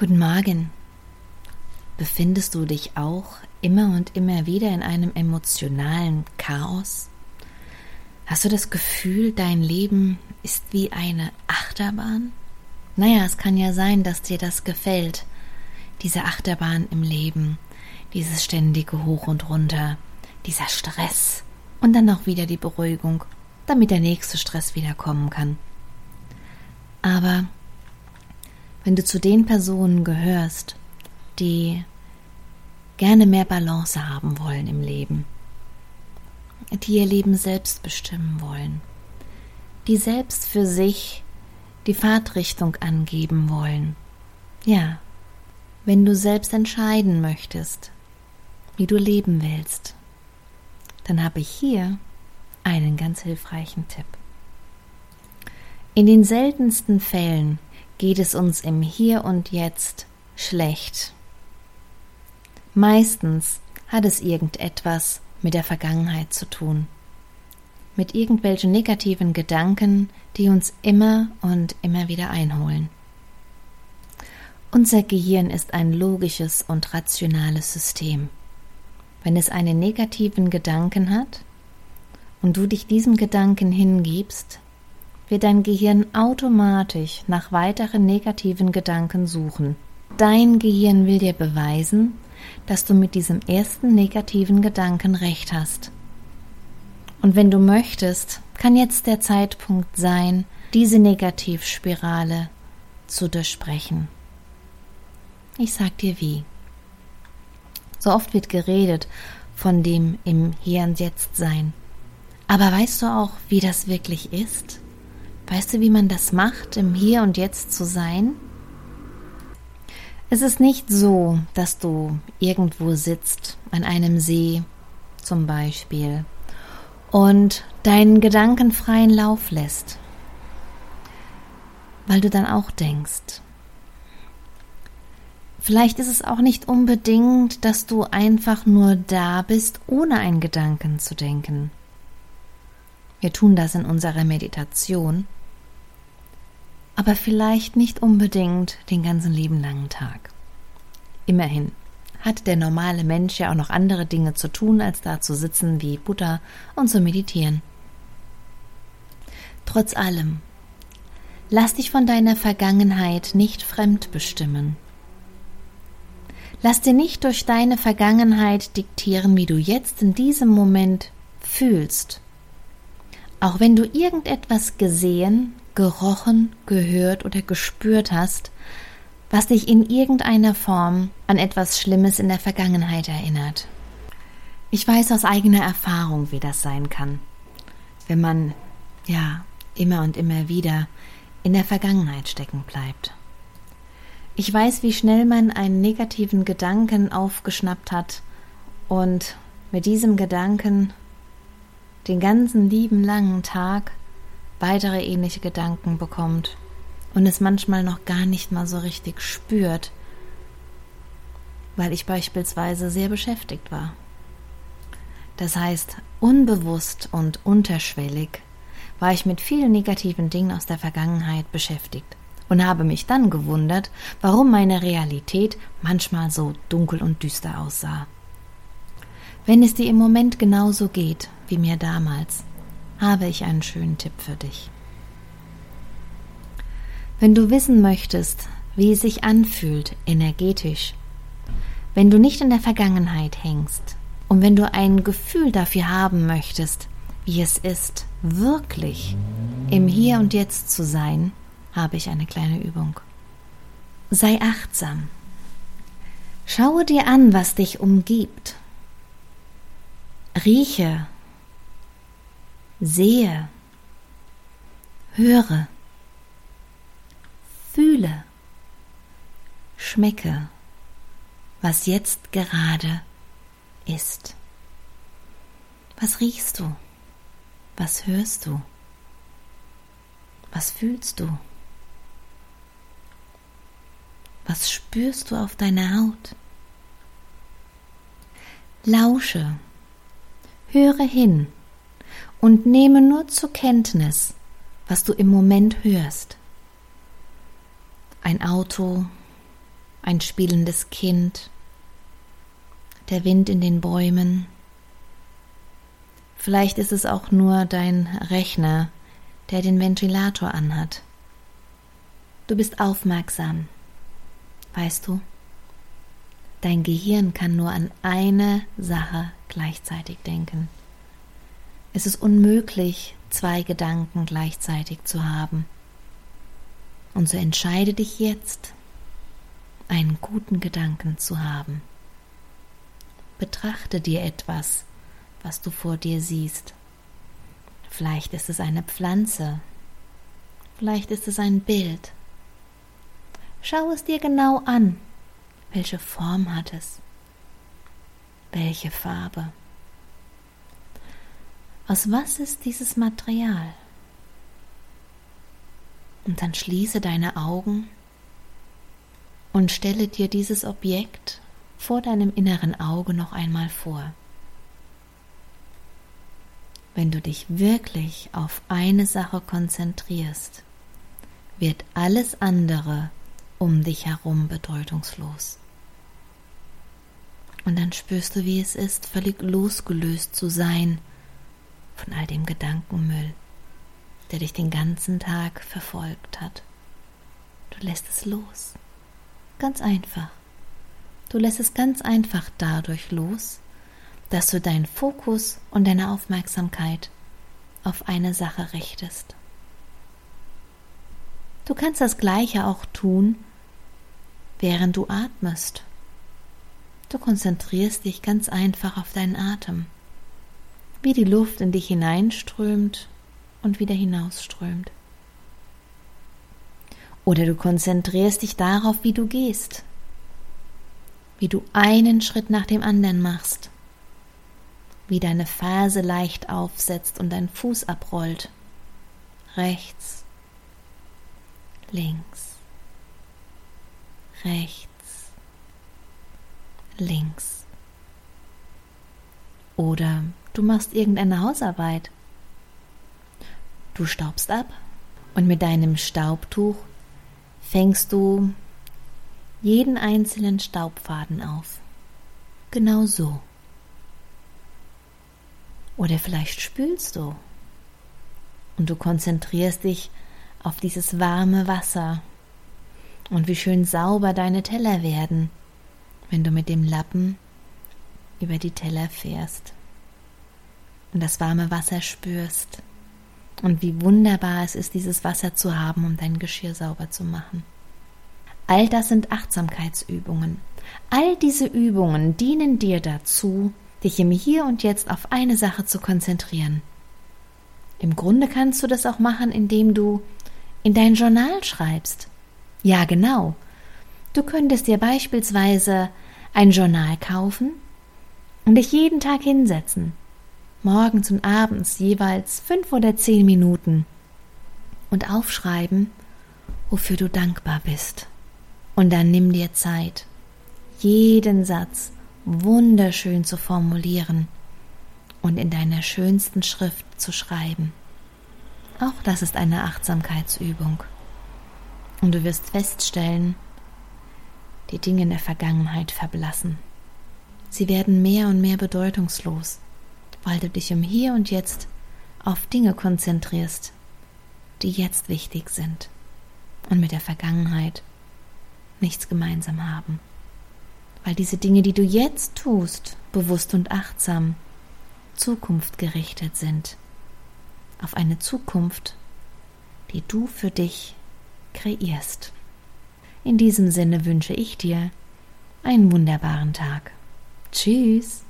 Guten Morgen. Befindest du dich auch immer und immer wieder in einem emotionalen Chaos? Hast du das Gefühl, dein Leben ist wie eine Achterbahn? Naja, es kann ja sein, dass dir das gefällt, diese Achterbahn im Leben, dieses ständige Hoch und Runter, dieser Stress und dann auch wieder die Beruhigung, damit der nächste Stress wieder kommen kann. Aber wenn du zu den Personen gehörst, die gerne mehr Balance haben wollen im Leben, die ihr Leben selbst bestimmen wollen, die selbst für sich die Fahrtrichtung angeben wollen. Ja, wenn du selbst entscheiden möchtest, wie du leben willst, dann habe ich hier einen ganz hilfreichen Tipp. In den seltensten Fällen geht es uns im Hier und Jetzt schlecht. Meistens hat es irgendetwas mit der Vergangenheit zu tun, mit irgendwelchen negativen Gedanken, die uns immer und immer wieder einholen. Unser Gehirn ist ein logisches und rationales System. Wenn es einen negativen Gedanken hat und du dich diesem Gedanken hingibst, wird dein Gehirn automatisch nach weiteren negativen Gedanken suchen. Dein Gehirn will dir beweisen, dass du mit diesem ersten negativen Gedanken recht hast. Und wenn du möchtest, kann jetzt der Zeitpunkt sein, diese Negativspirale zu durchbrechen. Ich sag dir wie. So oft wird geredet von dem im Hier und Jetzt sein. Aber weißt du auch, wie das wirklich ist? Weißt du, wie man das macht, im Hier und Jetzt zu sein? Es ist nicht so, dass du irgendwo sitzt, an einem See zum Beispiel, und deinen Gedanken freien Lauf lässt, weil du dann auch denkst. Vielleicht ist es auch nicht unbedingt, dass du einfach nur da bist, ohne einen Gedanken zu denken. Wir tun das in unserer Meditation, aber vielleicht nicht unbedingt den ganzen lieben langen Tag. Immerhin hat der normale Mensch ja auch noch andere Dinge zu tun, als da zu sitzen wie Buddha und zu meditieren. Trotz allem, lass dich von deiner Vergangenheit nicht fremd bestimmen. Lass dir nicht durch deine Vergangenheit diktieren, wie du jetzt in diesem Moment fühlst. Auch wenn du irgendetwas gesehen, gerochen, gehört oder gespürt hast, was dich in irgendeiner Form an etwas Schlimmes in der Vergangenheit erinnert. Ich weiß aus eigener Erfahrung, wie das sein kann, wenn man, ja, immer und immer wieder in der Vergangenheit stecken bleibt. Ich weiß, wie schnell man einen negativen Gedanken aufgeschnappt hat und mit diesem Gedanken den ganzen lieben langen Tag weitere ähnliche Gedanken bekommt und es manchmal noch gar nicht mal so richtig spürt, weil ich beispielsweise sehr beschäftigt war. Das heißt, unbewusst und unterschwellig war ich mit vielen negativen Dingen aus der Vergangenheit beschäftigt und habe mich dann gewundert, warum meine Realität manchmal so dunkel und düster aussah. Wenn es dir im Moment genauso geht wie mir damals, habe ich einen schönen Tipp für dich. Wenn du wissen möchtest, wie es sich anfühlt, energetisch, wenn du nicht in der Vergangenheit hängst und wenn du ein Gefühl dafür haben möchtest, wie es ist, wirklich im Hier und Jetzt zu sein, habe ich eine kleine Übung. Sei achtsam. Schaue dir an, was dich umgibt. Rieche sehe, höre, fühle, schmecke, was jetzt gerade ist. Was riechst du? Was hörst du? Was fühlst du? Was spürst du auf deiner Haut? Lausche, höre hin und nehme nur zur Kenntnis, was du im Moment hörst. Ein Auto, ein spielendes Kind, der Wind in den Bäumen. Vielleicht ist es auch nur dein Rechner, der den Ventilator anhat. Du bist aufmerksam. Weißt du, dein Gehirn kann nur an eine Sache gleichzeitig denken. Es ist unmöglich, zwei Gedanken gleichzeitig zu haben. Und so entscheide dich jetzt, einen guten Gedanken zu haben. Betrachte dir etwas, was du vor dir siehst. Vielleicht ist es eine Pflanze, vielleicht ist es ein Bild. Schau es dir genau an. Welche Form hat es? Welche Farbe? Aus was ist dieses Material? Und dann schließe deine Augen und stelle dir dieses Objekt vor deinem inneren Auge noch einmal vor. Wenn du dich wirklich auf eine Sache konzentrierst, wird alles andere um dich herum bedeutungslos. Und dann spürst du, wie es ist, völlig losgelöst zu sein von all dem Gedankenmüll, der dich den ganzen Tag verfolgt hat. Du lässt es los. Ganz einfach. Du lässt es ganz einfach dadurch los, dass du deinen Fokus und deine Aufmerksamkeit auf eine Sache richtest. Du kannst das Gleiche auch tun, während du atmest. Du konzentrierst dich ganz einfach auf deinen Atem, wie die Luft in dich hineinströmt und wieder hinausströmt. Oder du konzentrierst dich darauf, wie du gehst, wie du einen Schritt nach dem anderen machst, wie deine Ferse leicht aufsetzt und dein Fuß abrollt, rechts, links, rechts, links. Oder du machst irgendeine Hausarbeit. Du staubst ab und mit deinem Staubtuch fängst du jeden einzelnen Staubfaden auf. Genau so. Oder vielleicht spülst du und du konzentrierst dich auf dieses warme Wasser und wie schön sauber deine Teller werden, wenn du mit dem Lappen über die Teller fährst und das warme Wasser spürst und wie wunderbar es ist, dieses Wasser zu haben, um dein Geschirr sauber zu machen. All das sind Achtsamkeitsübungen. All diese Übungen dienen dir dazu, dich im Hier und Jetzt auf eine Sache zu konzentrieren. Im Grunde kannst du das auch machen, indem du in dein Journal schreibst. Ja, genau. Du könntest dir beispielsweise ein Journal kaufen und dich jeden Tag hinsetzen morgens und abends jeweils fünf oder zehn Minuten und aufschreiben, wofür du dankbar bist. Und dann nimm dir Zeit, jeden Satz wunderschön zu formulieren und in deiner schönsten Schrift zu schreiben. Auch das ist eine Achtsamkeitsübung. Und du wirst feststellen, die Dinge in der Vergangenheit verblassen. Sie werden mehr und mehr bedeutungslos weil du dich im Hier und Jetzt auf Dinge konzentrierst, die jetzt wichtig sind und mit der Vergangenheit nichts gemeinsam haben. Weil diese Dinge, die du jetzt tust, bewusst und achtsam, zukunftgerichtet sind. Auf eine Zukunft, die du für dich kreierst. In diesem Sinne wünsche ich dir einen wunderbaren Tag. Tschüss.